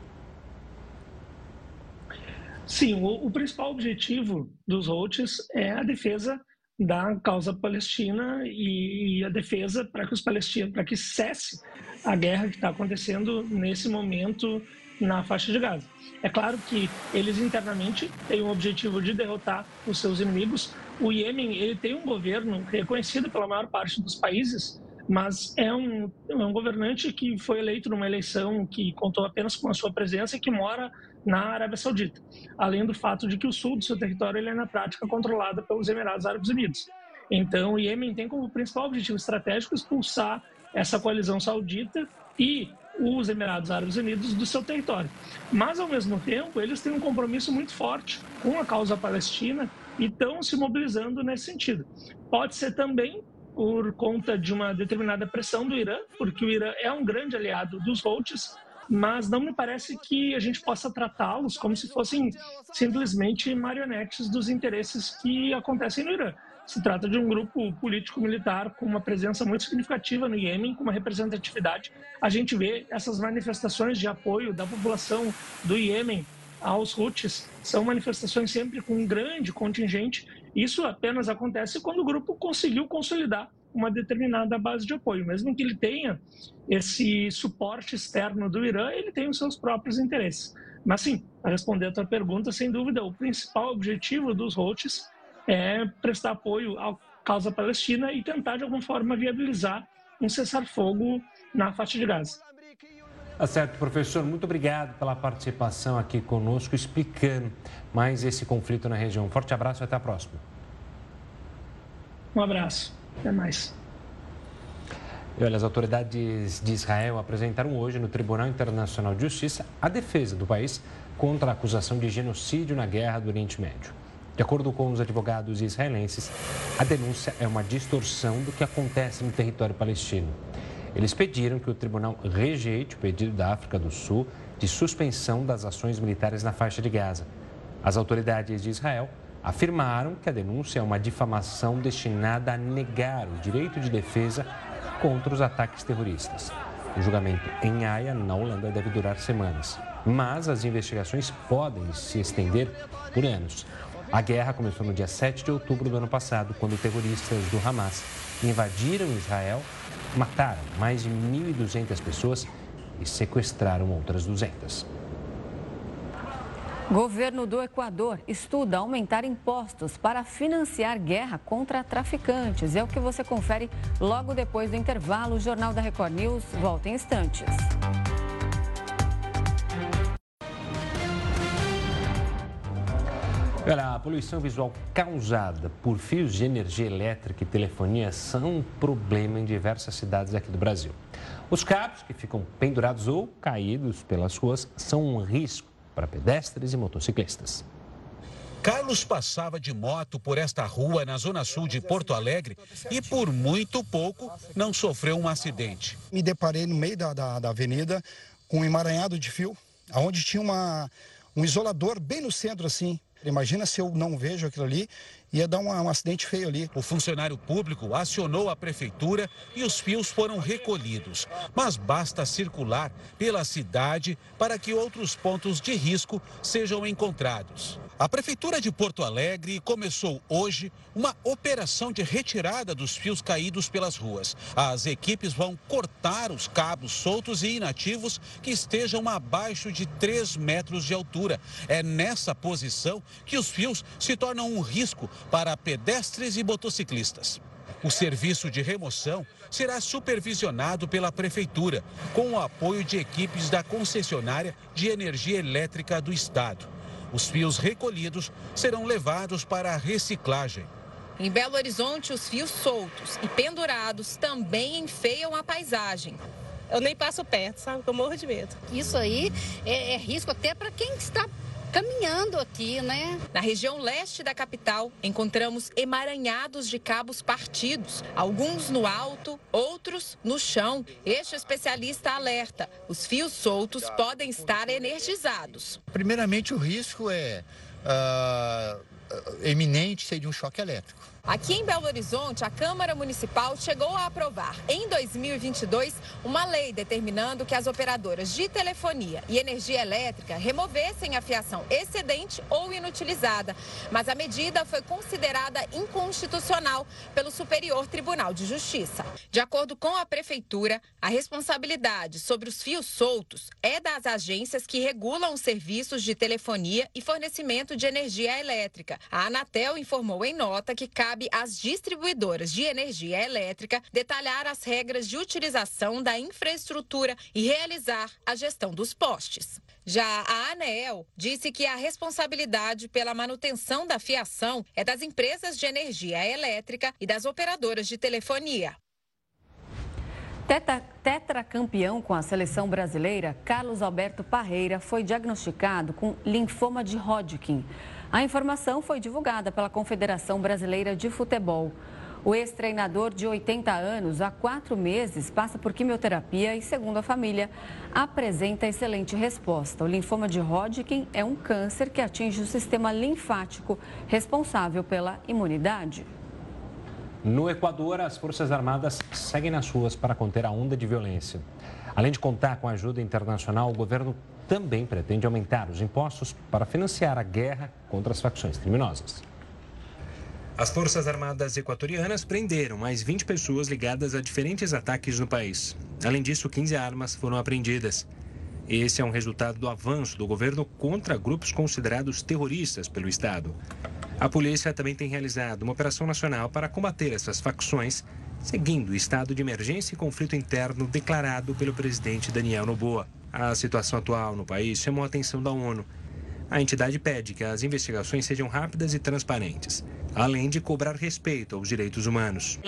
Sim, o, o principal objetivo dos Houthis é a defesa da causa palestina e a defesa para que os palestinos, para que cesse a guerra que está acontecendo nesse momento na faixa de Gaza. É claro que eles internamente têm o objetivo de derrotar os seus inimigos. O Iêmen ele tem um governo reconhecido pela maior parte dos países, mas é um, é um governante que foi eleito numa eleição que contou apenas com a sua presença e que mora na Arábia Saudita, além do fato de que o sul do seu território ele é na prática controlado pelos Emirados Árabes Unidos. Então, o Iêmen tem como principal objetivo estratégico expulsar essa coalizão saudita e os Emirados Árabes Unidos do seu território. Mas, ao mesmo tempo, eles têm um compromisso muito forte com a causa palestina e estão se mobilizando nesse sentido. Pode ser também por conta de uma determinada pressão do Irã, porque o Irã é um grande aliado dos Houthis, mas não me parece que a gente possa tratá-los como se fossem simplesmente marionetes dos interesses que acontecem no Irã. Se trata de um grupo político-militar com uma presença muito significativa no Iêmen, com uma representatividade. A gente vê essas manifestações de apoio da população do Iêmen aos Houthis, são manifestações sempre com um grande contingente. Isso apenas acontece quando o grupo conseguiu consolidar uma determinada base de apoio. Mesmo que ele tenha esse suporte externo do Irã, ele tem os seus próprios interesses. Mas sim, para responder a tua pergunta, sem dúvida, o principal objetivo dos Houthis é prestar apoio à causa palestina e tentar, de alguma forma, viabilizar um cessar-fogo na faixa de Gaza. Tá certo, professor. Muito obrigado pela participação aqui conosco, explicando mais esse conflito na região. Um forte abraço e até a próxima. Um abraço. Até mais. E olha, as autoridades de Israel apresentaram hoje no Tribunal Internacional de Justiça a defesa do país contra a acusação de genocídio na guerra do Oriente Médio. De acordo com os advogados israelenses, a denúncia é uma distorção do que acontece no território palestino. Eles pediram que o tribunal rejeite o pedido da África do Sul de suspensão das ações militares na faixa de Gaza. As autoridades de Israel afirmaram que a denúncia é uma difamação destinada a negar o direito de defesa contra os ataques terroristas. O julgamento em Haia, na Holanda, deve durar semanas, mas as investigações podem se estender por anos. A guerra começou no dia 7 de outubro do ano passado, quando terroristas do Hamas invadiram Israel, mataram mais de 1.200 pessoas e sequestraram outras 200. Governo do Equador estuda aumentar impostos para financiar guerra contra traficantes. É o que você confere logo depois do intervalo. O Jornal da Record News volta em instantes. Olha, a poluição visual causada por fios de energia elétrica e telefonia são um problema em diversas cidades aqui do Brasil. Os cabos que ficam pendurados ou caídos pelas ruas são um risco para pedestres e motociclistas. Carlos passava de moto por esta rua na zona sul de Porto Alegre e por muito pouco não sofreu um acidente. Me deparei no meio da, da, da avenida com um emaranhado de fio, onde tinha uma, um isolador bem no centro assim. Imagina se eu não vejo aquilo ali, ia dar um, um acidente feio ali. O funcionário público acionou a prefeitura e os fios foram recolhidos. Mas basta circular pela cidade para que outros pontos de risco sejam encontrados. A Prefeitura de Porto Alegre começou hoje uma operação de retirada dos fios caídos pelas ruas. As equipes vão cortar os cabos soltos e inativos que estejam abaixo de 3 metros de altura. É nessa posição que os fios se tornam um risco para pedestres e motociclistas. O serviço de remoção será supervisionado pela Prefeitura, com o apoio de equipes da concessionária de energia elétrica do Estado. Os fios recolhidos serão levados para a reciclagem. Em Belo Horizonte, os fios soltos e pendurados também enfeiam a paisagem. Eu nem passo perto, sabe? Eu morro de medo. Isso aí é, é risco até para quem está caminhando aqui, né? Na região leste da capital, encontramos emaranhados de cabos partidos, alguns no alto, outros no chão. Este especialista alerta: os fios soltos podem estar energizados. Primeiramente, o risco é uh, eminente seria um choque elétrico. Aqui em Belo Horizonte, a Câmara Municipal chegou a aprovar, em 2022, uma lei determinando que as operadoras de telefonia e energia elétrica removessem a fiação excedente ou inutilizada. Mas a medida foi considerada inconstitucional pelo Superior Tribunal de Justiça. De acordo com a Prefeitura, a responsabilidade sobre os fios soltos é das agências que regulam os serviços de telefonia e fornecimento de energia elétrica. A Anatel informou em nota que cabe cabe às distribuidoras de energia elétrica detalhar as regras de utilização da infraestrutura e realizar a gestão dos postes. Já a ANEEL disse que a responsabilidade pela manutenção da fiação é das empresas de energia elétrica e das operadoras de telefonia. Tetra, tetracampeão com a seleção brasileira, Carlos Alberto Parreira foi diagnosticado com linfoma de Hodgkin. A informação foi divulgada pela Confederação Brasileira de Futebol. O ex-treinador de 80 anos, há quatro meses, passa por quimioterapia e, segundo a família, apresenta excelente resposta. O linfoma de Hodgkin é um câncer que atinge o sistema linfático, responsável pela imunidade. No Equador, as Forças Armadas seguem nas ruas para conter a onda de violência. Além de contar com ajuda internacional, o governo também pretende aumentar os impostos para financiar a guerra contra as facções criminosas. As Forças Armadas equatorianas prenderam mais 20 pessoas ligadas a diferentes ataques no país. Além disso, 15 armas foram apreendidas. Esse é um resultado do avanço do governo contra grupos considerados terroristas pelo Estado. A polícia também tem realizado uma operação nacional para combater essas facções, seguindo o estado de emergência e conflito interno declarado pelo presidente Daniel Noboa. A situação atual no país chamou a atenção da ONU. A entidade pede que as investigações sejam rápidas e transparentes além de cobrar respeito aos direitos humanos.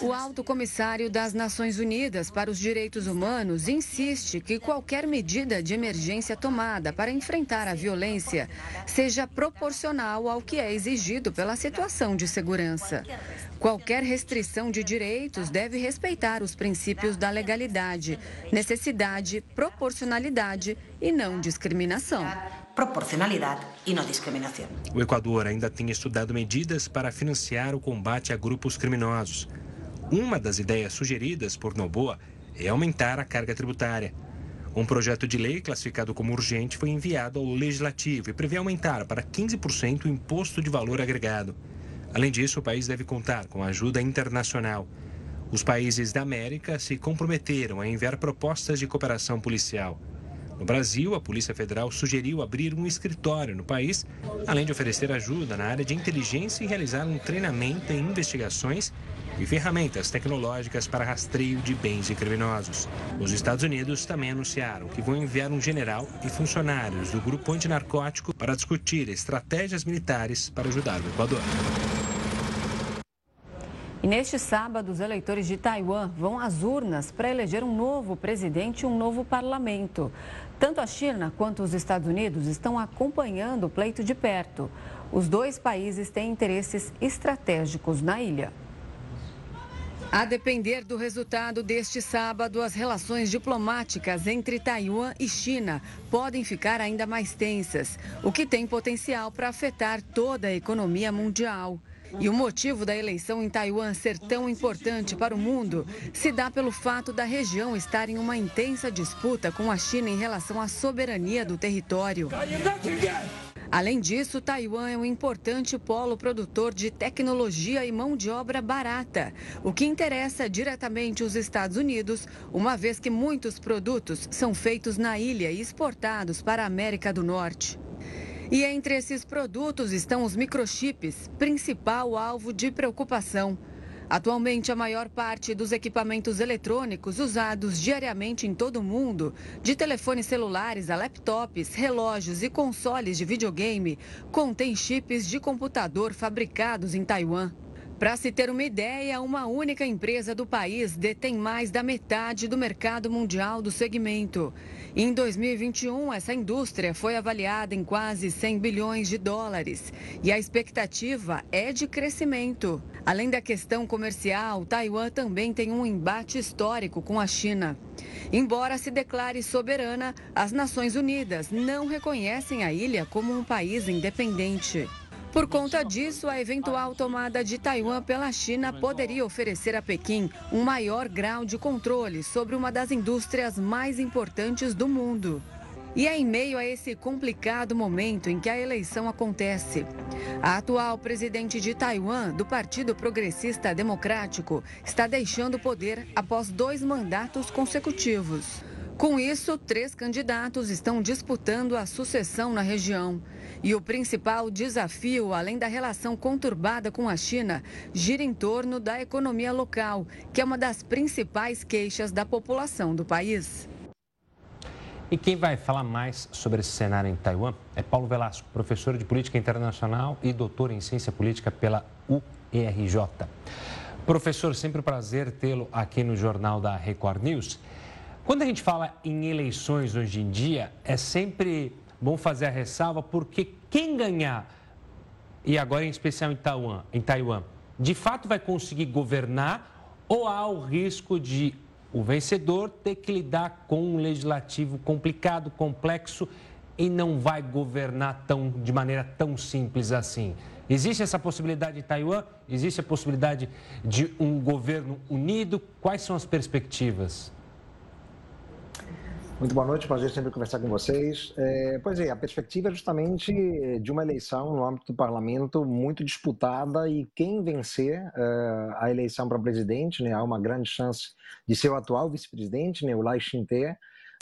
O Alto Comissário das Nações Unidas para os Direitos Humanos insiste que qualquer medida de emergência tomada para enfrentar a violência seja proporcional ao que é exigido pela situação de segurança. Qualquer restrição de direitos deve respeitar os princípios da legalidade, necessidade, proporcionalidade e não discriminação proporcionalidade e não discriminação. O Equador ainda tem estudado medidas para financiar o combate a grupos criminosos. Uma das ideias sugeridas por Noboa é aumentar a carga tributária. Um projeto de lei classificado como urgente foi enviado ao Legislativo e prevê aumentar para 15% o imposto de valor agregado. Além disso, o país deve contar com ajuda internacional. Os países da América se comprometeram a enviar propostas de cooperação policial. No Brasil, a Polícia Federal sugeriu abrir um escritório no país, além de oferecer ajuda na área de inteligência e realizar um treinamento em investigações e ferramentas tecnológicas para rastreio de bens de criminosos. Os Estados Unidos também anunciaram que vão enviar um general e funcionários do grupo antinarcótico para discutir estratégias militares para ajudar o Equador. E neste sábado, os eleitores de Taiwan vão às urnas para eleger um novo presidente e um novo parlamento. Tanto a China quanto os Estados Unidos estão acompanhando o pleito de perto. Os dois países têm interesses estratégicos na ilha. A depender do resultado deste sábado, as relações diplomáticas entre Taiwan e China podem ficar ainda mais tensas, o que tem potencial para afetar toda a economia mundial. E o motivo da eleição em Taiwan ser tão importante para o mundo se dá pelo fato da região estar em uma intensa disputa com a China em relação à soberania do território. Além disso, Taiwan é um importante polo produtor de tecnologia e mão de obra barata, o que interessa diretamente os Estados Unidos, uma vez que muitos produtos são feitos na ilha e exportados para a América do Norte. E entre esses produtos estão os microchips, principal alvo de preocupação. Atualmente, a maior parte dos equipamentos eletrônicos usados diariamente em todo o mundo, de telefones celulares a laptops, relógios e consoles de videogame, contém chips de computador fabricados em Taiwan. Para se ter uma ideia, uma única empresa do país detém mais da metade do mercado mundial do segmento. Em 2021, essa indústria foi avaliada em quase 100 bilhões de dólares e a expectativa é de crescimento. Além da questão comercial, Taiwan também tem um embate histórico com a China. Embora se declare soberana, as Nações Unidas não reconhecem a ilha como um país independente. Por conta disso, a eventual tomada de Taiwan pela China poderia oferecer a Pequim um maior grau de controle sobre uma das indústrias mais importantes do mundo. E é em meio a esse complicado momento em que a eleição acontece. A atual presidente de Taiwan, do Partido Progressista Democrático, está deixando o poder após dois mandatos consecutivos. Com isso, três candidatos estão disputando a sucessão na região. E o principal desafio, além da relação conturbada com a China, gira em torno da economia local, que é uma das principais queixas da população do país. E quem vai falar mais sobre esse cenário em Taiwan é Paulo Velasco, professor de Política Internacional e doutor em Ciência Política pela UERJ. Professor, sempre um prazer tê-lo aqui no Jornal da Record News. Quando a gente fala em eleições hoje em dia, é sempre bom fazer a ressalva, porque quem ganhar, e agora em especial em Taiwan, em Taiwan de fato vai conseguir governar ou há o risco de o vencedor ter que lidar com um legislativo complicado, complexo e não vai governar tão, de maneira tão simples assim. Existe essa possibilidade em Taiwan? Existe a possibilidade de um governo unido? Quais são as perspectivas? Muito boa noite, prazer sempre conversar com vocês. É, pois é, a perspectiva é justamente de uma eleição no âmbito do parlamento muito disputada e quem vencer uh, a eleição para presidente, né, há uma grande chance de ser o atual vice-presidente, né, o Lai Ching-te,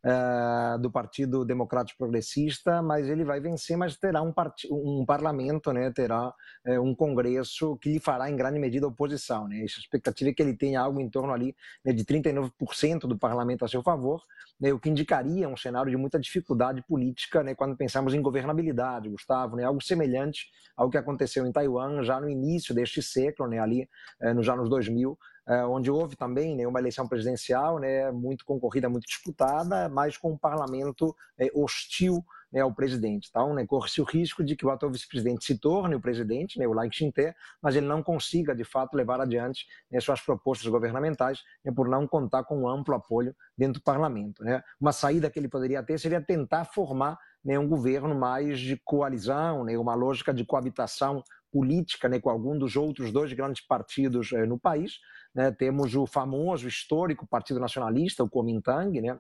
uh, do Partido Democrático Progressista, mas ele vai vencer, mas terá um, um parlamento, né, terá uh, um congresso que lhe fará em grande medida oposição. Né? A expectativa é que ele tenha algo em torno ali né, de 39% do parlamento a seu favor, né, o que indicaria um cenário de muita dificuldade política né, quando pensamos em governabilidade, Gustavo, né, algo semelhante ao que aconteceu em Taiwan já no início deste século, né, ali eh, nos anos 2000, é, onde houve também né, uma eleição presidencial né, muito concorrida, muito disputada, mas com um parlamento é, hostil né, ao presidente. Então, né, corre-se o risco de que o atual vice-presidente se torne o presidente, né, o Lai Ching-te, mas ele não consiga, de fato, levar adiante né, suas propostas governamentais né, por não contar com um amplo apoio dentro do parlamento. Né. Uma saída que ele poderia ter seria tentar formar né, um governo mais de coalizão, né, uma lógica de coabitação política né, com algum dos outros dois grandes partidos eh, no país, né, temos o famoso, histórico Partido Nacionalista, o Kuomintang, né,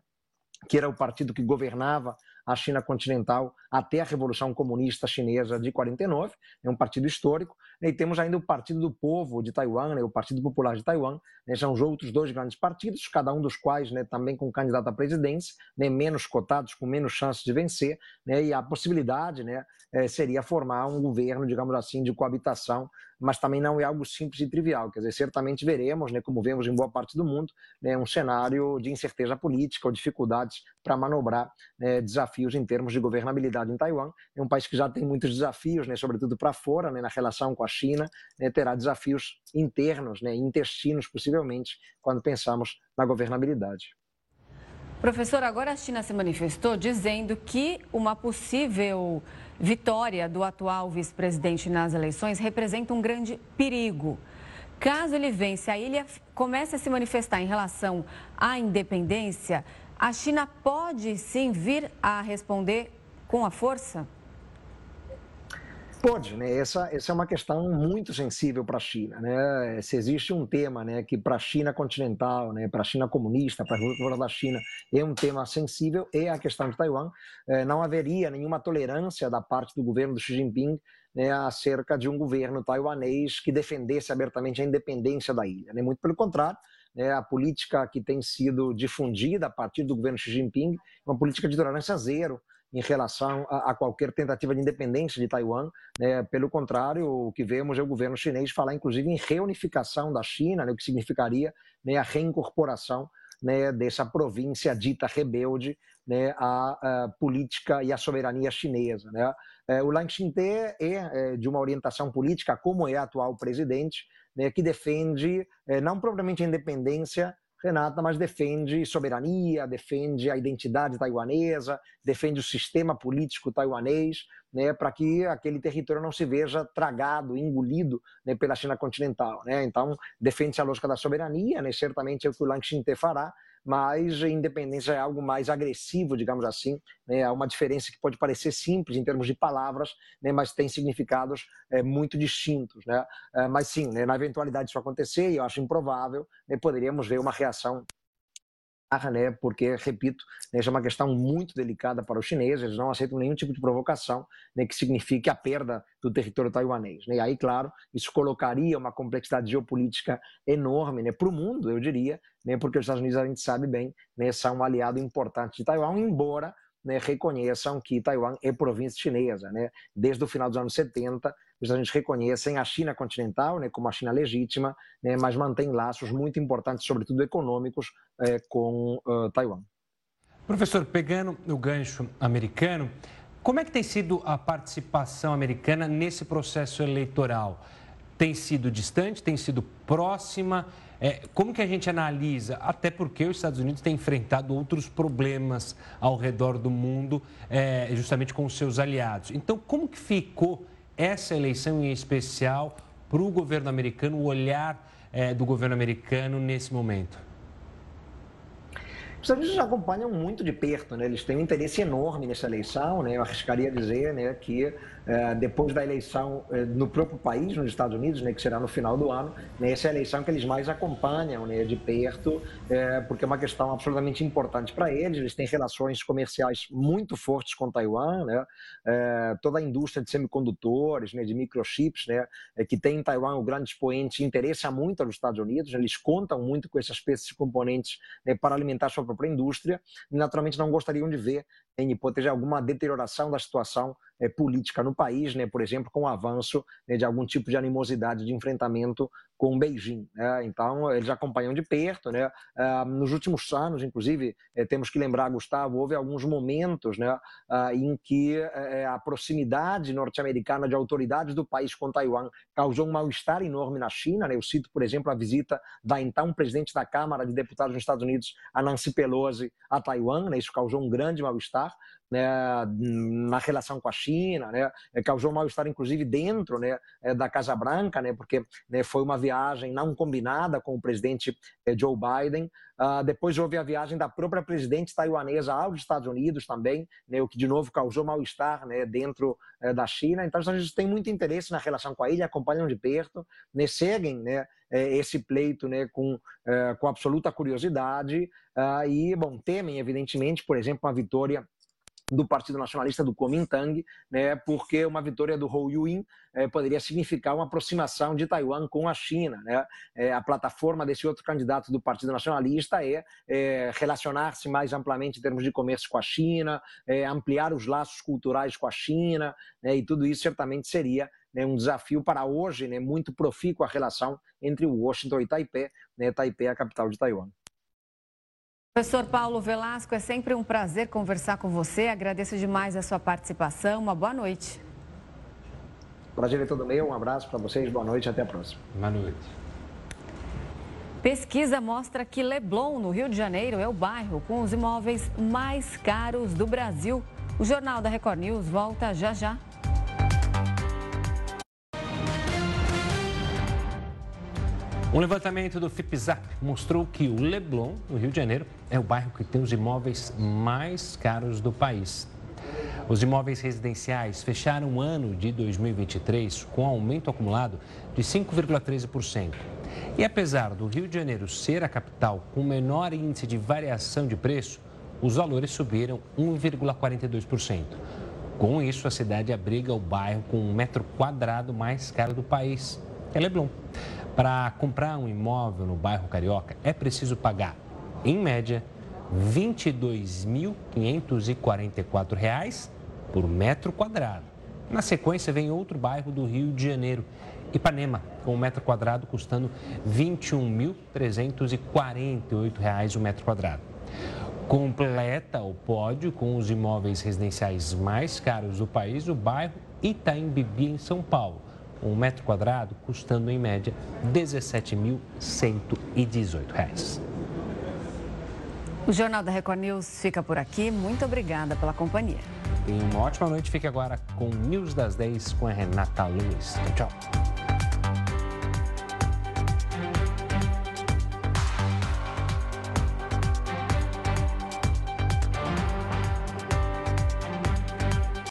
que era o partido que governava a China continental até a Revolução Comunista Chinesa de 49, é um partido histórico, e temos ainda o Partido do Povo de Taiwan, né, o Partido Popular de Taiwan, né, são os outros dois grandes partidos, cada um dos quais né, também com candidato à presidência, né, menos cotados, com menos chances de vencer, né, e a possibilidade né, eh, seria formar um governo, digamos assim, de coabitação mas também não é algo simples e trivial. Quer dizer, certamente veremos, né, como vemos em boa parte do mundo, né, um cenário de incerteza política ou dificuldades para manobrar né, desafios em termos de governabilidade em Taiwan. É um país que já tem muitos desafios, né, sobretudo para fora, né, na relação com a China, né, terá desafios internos, né, intestinos, possivelmente, quando pensamos na governabilidade. Professor, agora a China se manifestou dizendo que uma possível vitória do atual vice-presidente nas eleições representa um grande perigo. Caso ele vença, a ilha comece a se manifestar em relação à independência, a China pode sim vir a responder com a força? Pode, né? Essa, essa é uma questão muito sensível para a China, né? Se existe um tema, né, que para a China continental, né, para a China comunista, para a da China é um tema sensível, é a questão de Taiwan. É, não haveria nenhuma tolerância da parte do governo do Xi Jinping né, acerca de um governo taiwanês que defendesse abertamente a independência da ilha. Né? Muito pelo contrário, né, a política que tem sido difundida a partir do governo Xi Jinping é uma política de tolerância zero em relação a, a, qualquer tentativa de independência de Taiwan. Né? Pelo contrário, o que vemos é o governo chinês falar, inclusive, em reunificação da China, né? o que significaria né, a reincorporação né, dessa província dita rebelde né, à, à, política e à soberania chinesa. Né? É, o Lang Xinte é, é de uma orientação política, como é atual presidente, né, que defende é, não propriamente a independência, Renata, mas defende soberania, defende a identidade taiwanesa, defende o sistema político taiwanês, né, para que aquele território não se veja tragado, engolido né, pela China continental. Né? Então, defende a lógica da soberania, né, certamente é o que o Lang Xinte fará, mas a independência é algo mais agressivo, digamos assim. Né? Há uma diferença que pode parecer simples em termos de palavras, né? mas tem significados é, muito distintos. Né? É, mas sim, né? na eventualidade disso acontecer, e eu acho improvável, né? poderíamos ver uma reação né? porque, repito, né, é uma questão muito delicada para os chineses, eles não aceitam nenhum tipo de provocação né, que signifique a perda do território taiwanês. Né? E aí, claro, isso colocaria uma complexidade geopolítica enorme né, para o mundo, eu diria, né, porque os Estados Unidos, a gente sabe bem, né, são um aliado importante de Taiwan, embora né, reconheçam que Taiwan é província chinesa. Né? Desde o final dos anos 70, os Estados Unidos reconhecem a China continental né, como a China legítima, né, mas mantém laços muito importantes, sobretudo econômicos, é, com uh, Taiwan. Professor, pegando o gancho americano, como é que tem sido a participação americana nesse processo eleitoral? Tem sido distante, tem sido próxima? É, como que a gente analisa? Até porque os Estados Unidos têm enfrentado outros problemas ao redor do mundo, é, justamente com os seus aliados. Então, como que ficou essa eleição em especial para o governo americano, o olhar é, do governo americano nesse momento? Os Estados Unidos acompanham muito de perto, né? eles têm um interesse enorme nessa eleição. Né? Eu arriscaria dizer né, que depois da eleição é, no próprio país, nos Estados Unidos, né, que será no final do ano, né, essa é a eleição que eles mais acompanham né, de perto, é, porque é uma questão absolutamente importante para eles. Eles têm relações comerciais muito fortes com Taiwan, né, é, toda a indústria de semicondutores, né, de microchips, né, é, que tem em Taiwan o grande expoente, interessa muito aos Estados Unidos. Eles contam muito com essas peças e componentes né, para alimentar sua própria indústria e, naturalmente, não gostariam de ver em hipótese alguma deterioração da situação é, política no país, né, por exemplo, com o avanço né, de algum tipo de animosidade de enfrentamento com Beijing. Né? Então, eles acompanham de perto. Né? Ah, nos últimos anos, inclusive, eh, temos que lembrar, Gustavo, houve alguns momentos né, ah, em que eh, a proximidade norte-americana de autoridades do país com Taiwan causou um mal-estar enorme na China. Né? Eu cito, por exemplo, a visita da então presidente da Câmara de Deputados dos Estados Unidos, a Nancy Pelosi, a Taiwan. Né? Isso causou um grande mal-estar né, na relação com a China, né, causou mal-estar inclusive dentro né, da Casa Branca, né, porque né, foi uma viagem não combinada com o presidente é, Joe Biden. Uh, depois houve a viagem da própria presidente taiwanesa aos Estados Unidos também, né, o que de novo causou mal-estar né, dentro da China. Então, Estados Unidos têm muito interesse na relação com a ilha, acompanham de perto, né, seguem né, esse pleito né, com, com absoluta curiosidade uh, e, bom, temem, evidentemente, por exemplo, uma vitória do Partido Nacionalista do Kuomintang, né, porque uma vitória do Hou Yuin é, poderia significar uma aproximação de Taiwan com a China. Né? É, a plataforma desse outro candidato do Partido Nacionalista é, é relacionar-se mais amplamente em termos de comércio com a China, ampliar os laços culturais com a China, né, e tudo isso certamente seria né, um desafio para hoje, né, muito profícuo a relação entre Washington e Taipei, né, Taipei é a capital de Taiwan. Professor Paulo Velasco, é sempre um prazer conversar com você. Agradeço demais a sua participação. Uma boa noite. Prazer é todo meu. Um abraço para vocês. Boa noite. Até a próxima. Boa noite. Pesquisa mostra que Leblon, no Rio de Janeiro, é o bairro com os imóveis mais caros do Brasil. O Jornal da Record News volta já já. Um levantamento do FIPZAP mostrou que o Leblon, no Rio de Janeiro, é o bairro que tem os imóveis mais caros do país. Os imóveis residenciais fecharam o ano de 2023 com aumento acumulado de 5,13%. E apesar do Rio de Janeiro ser a capital com menor índice de variação de preço, os valores subiram 1,42%. Com isso, a cidade abriga o bairro com um metro quadrado mais caro do país, é Leblon. Para comprar um imóvel no bairro Carioca, é preciso pagar, em média, R$ 22.544 por metro quadrado. Na sequência, vem outro bairro do Rio de Janeiro, Ipanema, com um metro quadrado custando R$ 21.348 o metro quadrado. Completa o pódio com os imóveis residenciais mais caros do país, o bairro Itaim Bibi, em São Paulo. Um metro quadrado custando, em média, R$ 17.118. O Jornal da Record News fica por aqui. Muito obrigada pela companhia. Tenha uma ótima noite. Fique agora com News das 10 com a Renata Luiz. Tchau.